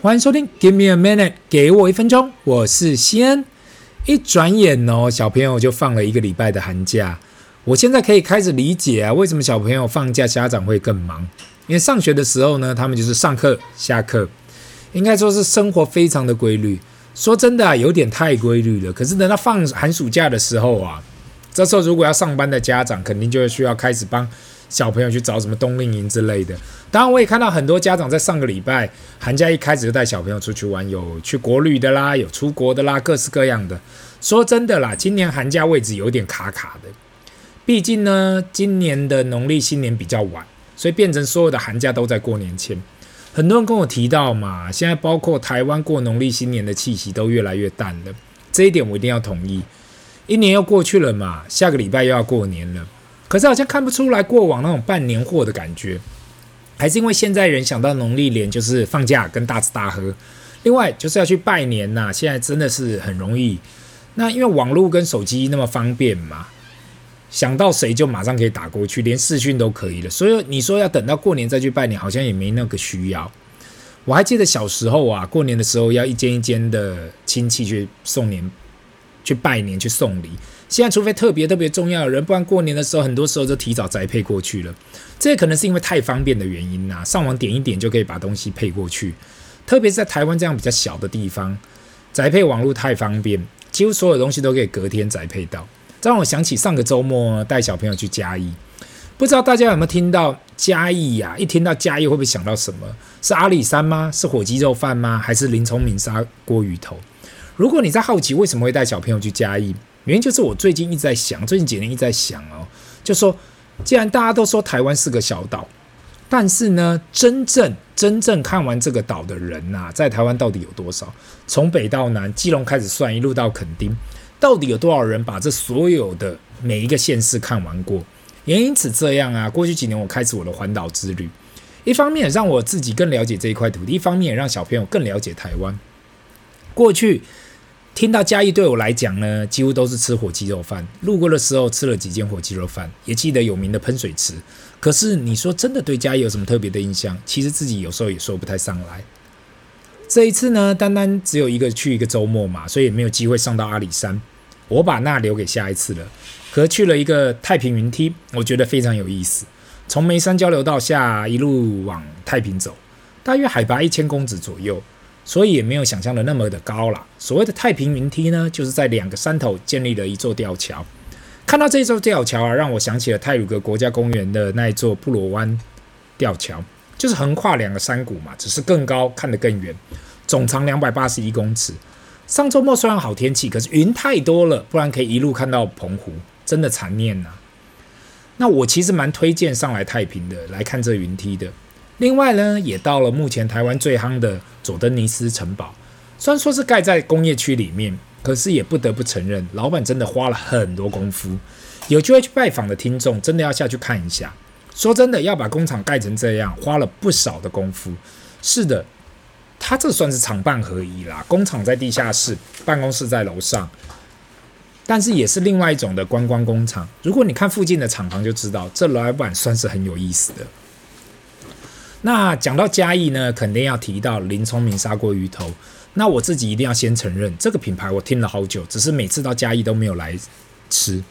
欢迎收听，Give me a minute，给我一分钟，我是西恩。一转眼哦，小朋友就放了一个礼拜的寒假。我现在可以开始理解啊，为什么小朋友放假，家长会更忙？因为上学的时候呢，他们就是上课、下课，应该说是生活非常的规律。说真的啊，有点太规律了。可是等到放寒暑假的时候啊，这时候如果要上班的家长，肯定就需要开始帮小朋友去找什么冬令营之类的。当然，我也看到很多家长在上个礼拜寒假一开始就带小朋友出去玩，有去国旅的啦，有出国的啦，各式各样的。说真的啦，今年寒假位置有点卡卡的。毕竟呢，今年的农历新年比较晚，所以变成所有的寒假都在过年前。很多人跟我提到嘛，现在包括台湾过农历新年的气息都越来越淡了。这一点我一定要同意。一年又过去了嘛，下个礼拜又要过年了，可是好像看不出来过往那种办年货的感觉。还是因为现在人想到农历年就是放假跟大吃大喝，另外就是要去拜年呐，现在真的是很容易。那因为网络跟手机那么方便嘛。想到谁就马上可以打过去，连视讯都可以了。所以你说要等到过年再去拜年，好像也没那个需要。我还记得小时候啊，过年的时候要一间一间的亲戚去送年、去拜年、去送礼。现在除非特别特别重要的人，不然过年的时候很多时候就提早宅配过去了。这可能是因为太方便的原因呐，上网点一点就可以把东西配过去。特别是在台湾这样比较小的地方，宅配网络太方便，几乎所有东西都可以隔天宅配到。这让我想起上个周末带小朋友去嘉义，不知道大家有没有听到嘉义呀？一听到嘉义会不会想到什么？是阿里山吗？是火鸡肉饭吗？还是林聪明砂锅鱼头？如果你在好奇为什么会带小朋友去嘉义，原因就是我最近一直在想，最近几年一直在想哦，就说既然大家都说台湾是个小岛，但是呢，真正真正看完这个岛的人呐，在台湾到底有多少？从北到南，基隆开始算，一路到垦丁。到底有多少人把这所有的每一个县市看完过？也因此这样啊，过去几年我开始我的环岛之旅，一方面让我自己更了解这一块土地，一方面也让小朋友更了解台湾。过去听到嘉义对我来讲呢，几乎都是吃火鸡肉饭。路过的时候吃了几间火鸡肉饭，也记得有名的喷水池。可是你说真的对嘉义有什么特别的印象？其实自己有时候也说不太上来。这一次呢，单单只有一个去一个周末嘛，所以也没有机会上到阿里山。我把那留给下一次了。可去了一个太平云梯，我觉得非常有意思。从眉山交流道下一路往太平走，大约海拔一千公尺左右，所以也没有想象的那么的高啦。所谓的太平云梯呢，就是在两个山头建立了一座吊桥。看到这座吊桥啊，让我想起了泰鲁阁国家公园的那一座布罗湾吊桥。就是横跨两个山谷嘛，只是更高，看得更远，总长两百八十一公尺。上周末虽然好天气，可是云太多了，不然可以一路看到澎湖，真的残念呐、那我其实蛮推荐上来太平的，来看这云梯的。另外呢，也到了目前台湾最夯的佐登尼斯城堡，虽然说是盖在工业区里面，可是也不得不承认，老板真的花了很多功夫。有机会去拜访的听众，真的要下去看一下。说真的，要把工厂盖成这样，花了不少的功夫。是的，他这算是厂办合一啦。工厂在地下室，办公室在楼上，但是也是另外一种的观光工厂。如果你看附近的厂房，就知道这老板算是很有意思的。那讲到嘉义呢，肯定要提到林聪明砂锅鱼头。那我自己一定要先承认，这个品牌我听了好久，只是每次到嘉义都没有来吃。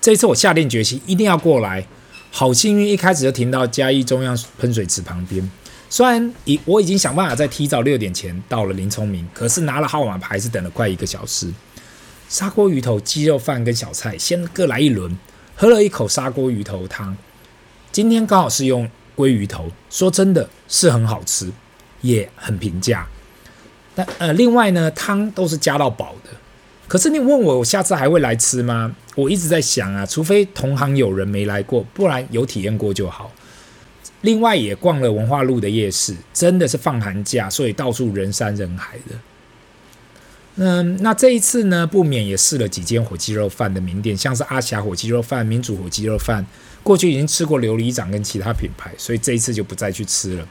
这一次我下定决心，一定要过来。好幸运，一开始就停到嘉义中央喷水池旁边。虽然已我已经想办法在提早六点前到了林聪明，可是拿了号码牌是等了快一个小时。砂锅鱼头、鸡肉饭跟小菜先各来一轮，喝了一口砂锅鱼头汤。今天刚好是用鲑鱼头，说真的是很好吃，也很平价。但呃，另外呢，汤都是加到饱的。可是你问我，我下次还会来吃吗？我一直在想啊，除非同行有人没来过，不然有体验过就好。另外也逛了文化路的夜市，真的是放寒假，所以到处人山人海的。嗯，那这一次呢，不免也试了几间火鸡肉饭的名店，像是阿霞火鸡肉饭、民主火鸡肉饭。过去已经吃过琉璃掌跟其他品牌，所以这一次就不再去吃了。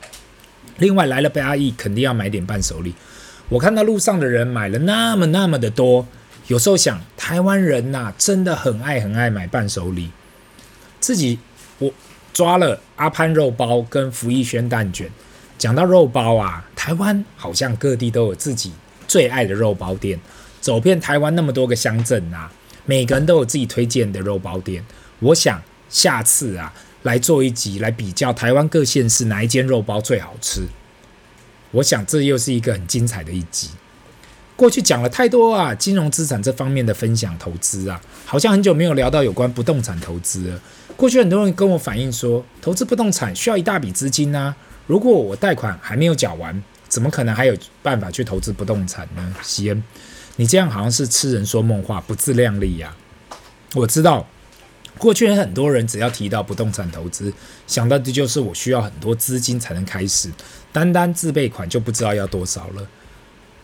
另外来了嘉义，肯定要买点伴手礼。我看到路上的人买了那么那么的多。有时候想，台湾人呐、真的很爱很爱买伴手礼。自己我抓了阿潘肉包跟福义轩蛋卷，讲到肉包啊，台湾好像各地都有自己最爱的肉包店，走遍台湾那么多个乡镇啊，每个人都有自己推荐的肉包店。我想下次啊，来做一集来比较台湾各县市哪一间肉包最好吃。我想这又是一个很精彩的一集。过去讲了太多啊，金融资产这方面的分享投资啊，好像很久没有聊到有关不动产投资了。过去很多人跟我反映说，投资不动产需要一大笔资金啊。如果我贷款还没有缴完，怎么可能还有办法去投资不动产呢？西恩，你这样好像是痴人说梦话，不自量力呀、啊！我知道，过去很多人只要提到不动产投资，想到的就是我需要很多资金才能开始，单单自备款就不知道要多少了，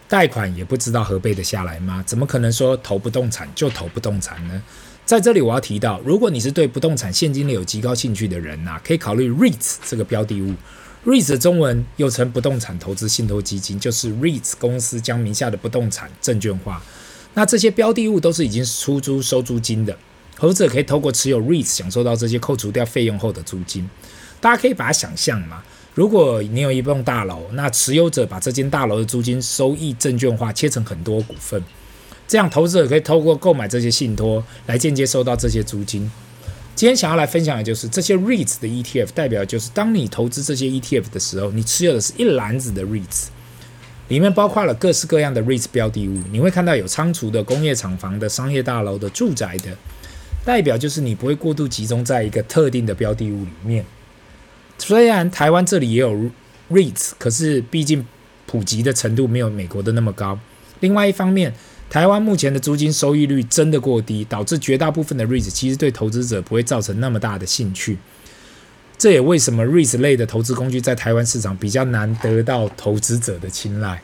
贷款也不知道何背得下来吗？怎么可能说投不动产就投不动产呢？在这里我要提到，如果你是对不动产现金流有极高兴趣的人呐、啊，可以考虑 REITs 这个标的物。REITs 中文又称不动产投资信托基金，就是 REITs 公司将名下的不动产证券化。那这些标的物都是已经出租收租金的，投资者可以透过持有 REITs 享受到这些扣除掉费用后的租金。大家可以把它想象嘛，如果你有一栋大楼，那持有者把这间大楼的租金收益证券化，切成很多股份，这样投资者可以透过购买这些信托来间接收到这些租金。今天想要来分享的就是这些 REITs 的 ETF，代表就是当你投资这些 ETF 的时候，你持有的是一篮子的 REITs，里面包括了各式各样的 REITs 标的物。你会看到有仓储的、工业厂房的、商业大楼的、住宅的，代表就是你不会过度集中在一个特定的标的物里面。虽然台湾这里也有 REITs，可是毕竟普及的程度没有美国的那么高。另外一方面，台湾目前的租金收益率真的过低，导致绝大部分的 REITs 其实对投资者不会造成那么大的兴趣。这也为什么 REITs 类的投资工具在台湾市场比较难得到投资者的青睐。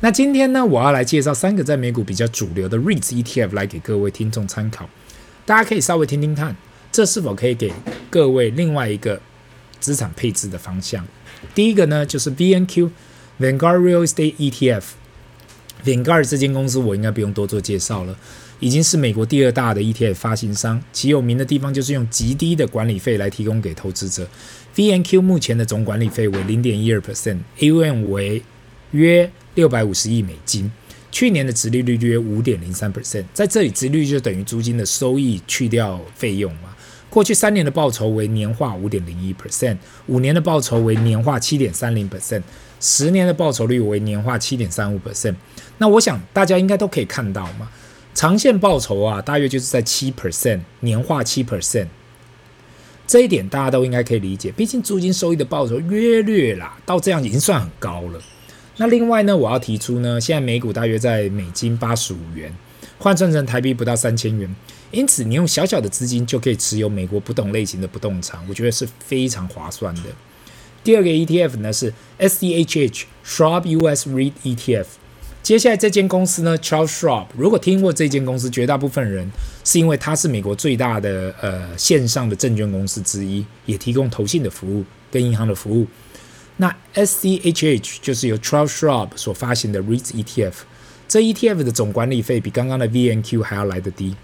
那今天呢，我要来介绍三个在美股比较主流的 REITs ETF 来给各位听众参考，大家可以稍微听听看，这是否可以给各位另外一个资产配置的方向。第一个呢，就是 VNQ Vanguard Real Estate ETF。Vanguard 这间公司我应该不用多做介绍了，已经是美国第二大的 ETF 发行商，其有名的地方就是用极低的管理费来提供给投资者。VNQ 目前的总管理费为零点一二 percent，AUM 为约六百五十亿美金，去年的殖利率约五点零三 percent，在这里殖率就等于租金的收益去掉费用嘛。过去三年的报酬为年化五点零一 percent，五年的报酬为年化七点三零 percent。十年的报酬率为年化七点三五 percent，那我想大家应该都可以看到嘛，长线报酬啊，大约就是在七 percent，年化七 percent，这一点大家都应该可以理解。毕竟租金收益的报酬约略啦，到这样已经算很高了。那另外呢，我要提出呢，现在美股大约在美金八十五元，换算成台币不到三千元，因此你用小小的资金就可以持有美国不同类型的不动产，我觉得是非常划算的。第二个 ETF 呢是 SDHH Schwab US REIT ETF。接下来这间公司呢，Charles Schwab，如果听过这间公司，绝大部分人是因为它是美国最大的呃线上的证券公司之一，也提供投信的服务跟银行的服务。那 SCHH 就是由 Charles Schwab 所发行的 REIT ETF。这 ETF 的总管理费比刚刚的 VNQ 还要来得低，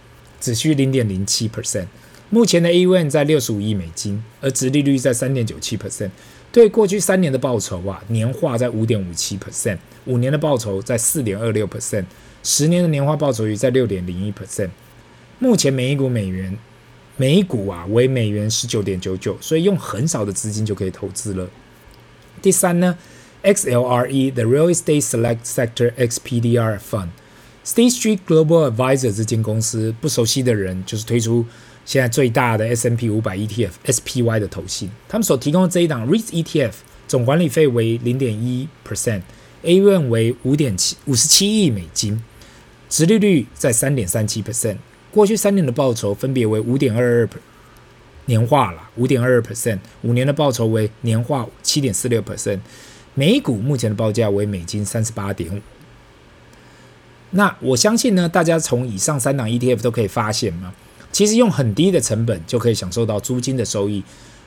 只需零点零七 percent。目前的 AUM 在六十五亿美金，而殖利率在三点九七 percent。对过去三年的报酬啊，年化在五点五七 percent，五年的报酬在四点二六 percent，十年的年化报酬率在六点零一 percent。目前每一股美元，每一股啊为美元十九点九九，所以用很少的资金就可以投资了。第三呢，XLRE The Real Estate Select Sector XPDR Fund，State Street Global Advisor 这间公司不熟悉的人就是推出。现在最大的 S M P 五百 ETF SPY 的投信，他们所提供的这一档 REIT ETF 总管理费为零点一 percent，AUM 为五点七五十七亿美金，殖利率在三点三七 percent，过去三年的报酬分别为五点二二年化了五点二二 percent，五年的报酬为年化七点四六 percent，每股目前的报价为美金三十八点五。那我相信呢，大家从以上三档 ETF 都可以发现嘛。其实用很低的成本就可以享受到租金的收益。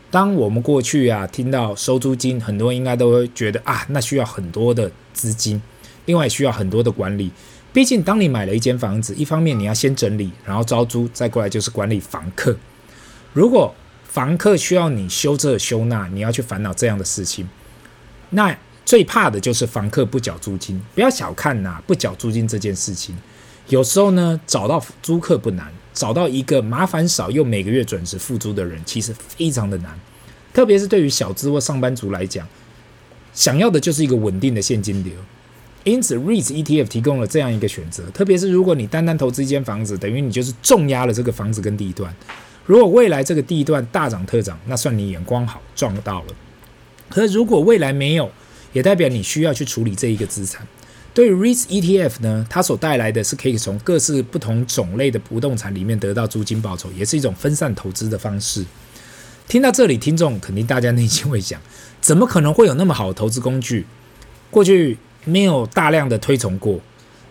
当我们过去啊听到收租金，很多人应该都会觉得啊，那需要很多的资金，另外需要很多的管理。毕竟当你买了一间房子，一方面你要先整理，然后招租，再过来就是管理房客。如果房客需要你修这修那，你要去烦恼这样的事情。那最怕的就是房客不缴租金。不要小看呐、不缴租金这件事情，有时候呢，找到租客不难，找到一个麻烦少又每个月准时付租的人，其实非常的难。特别是对于小资或上班族来讲，想要的就是一个稳定的现金流。因此，REITs ETF 提供了这样一个选择。特别是如果你单单投资一间房子，等于你就是重压了这个房子跟地段。如果未来这个地段大涨特涨，那算你眼光好，赚到了。可是如果未来没有，也代表你需要去处理这一个资产。对于 REITs ETF 呢，它所带来的是可以从各式不同种类的不动产里面得到租金报酬，也是一种分散投资的方式。听到这里，听众肯定大家内心会想：怎么可能会有那么好的投资工具？过去没有大量的推崇过。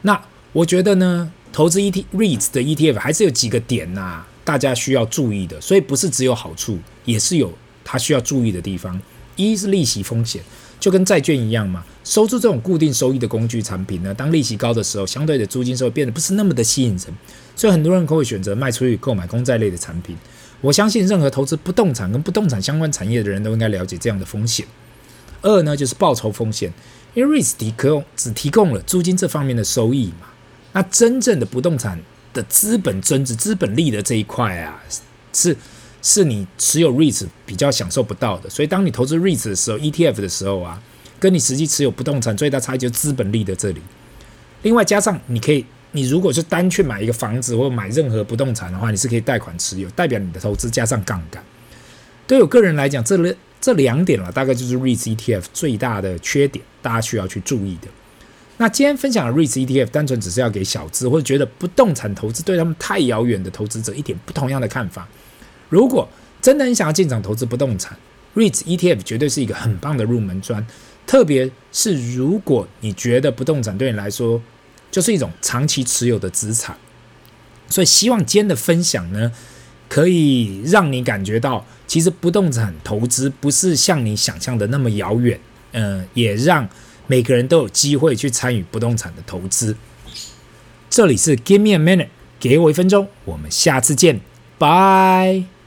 那我觉得呢，投资 ET REITs 的 ETF 还是有几个点呐、大家需要注意的。所以不是只有好处，也是有它需要注意的地方。一是利息风险，就跟债券一样嘛，收出这种固定收益的工具产品呢，当利息高的时候，相对的租金收入变得不是那么的吸引人，所以很多人可会选择卖出去购买公债类的产品。我相信任何投资不动产跟不动产相关产业的人都应该了解这样的风险。二呢，就是报酬风险，因为 REITs 提供只提供了租金这方面的收益嘛，那真正的不动产的资本增值、资本利的这一块啊，是是你持有 REITs 比较享受不到的。所以，当你投资 REITs 的时候，ETF 的时候啊，跟你实际持有不动产最大差异就是资本利的这里。另外，加上你可以。你如果是单去买一个房子或买任何不动产的话，你是可以贷款持有，代表你的投资加上杠杆。对我个人来讲，这这两点了，大概就是 REITs ETF 最大的缺点，大家需要去注意的。那今天分享的 REITs ETF，单纯只是要给小资或者觉得不动产投资对他们太遥远的投资者一点不同样的看法。如果真的很想要进场投资不动产，REITs ETF 绝对是一个很棒的入门砖，特别是如果你觉得不动产对你来说，就是一种长期持有的资产，所以希望今天的分享呢，可以让你感觉到，其实不动产投资不是像你想象的那么遥远，嗯、也让每个人都有机会去参与不动产的投资。这里是 Give me a minute，给我一分钟，我们下次见，拜。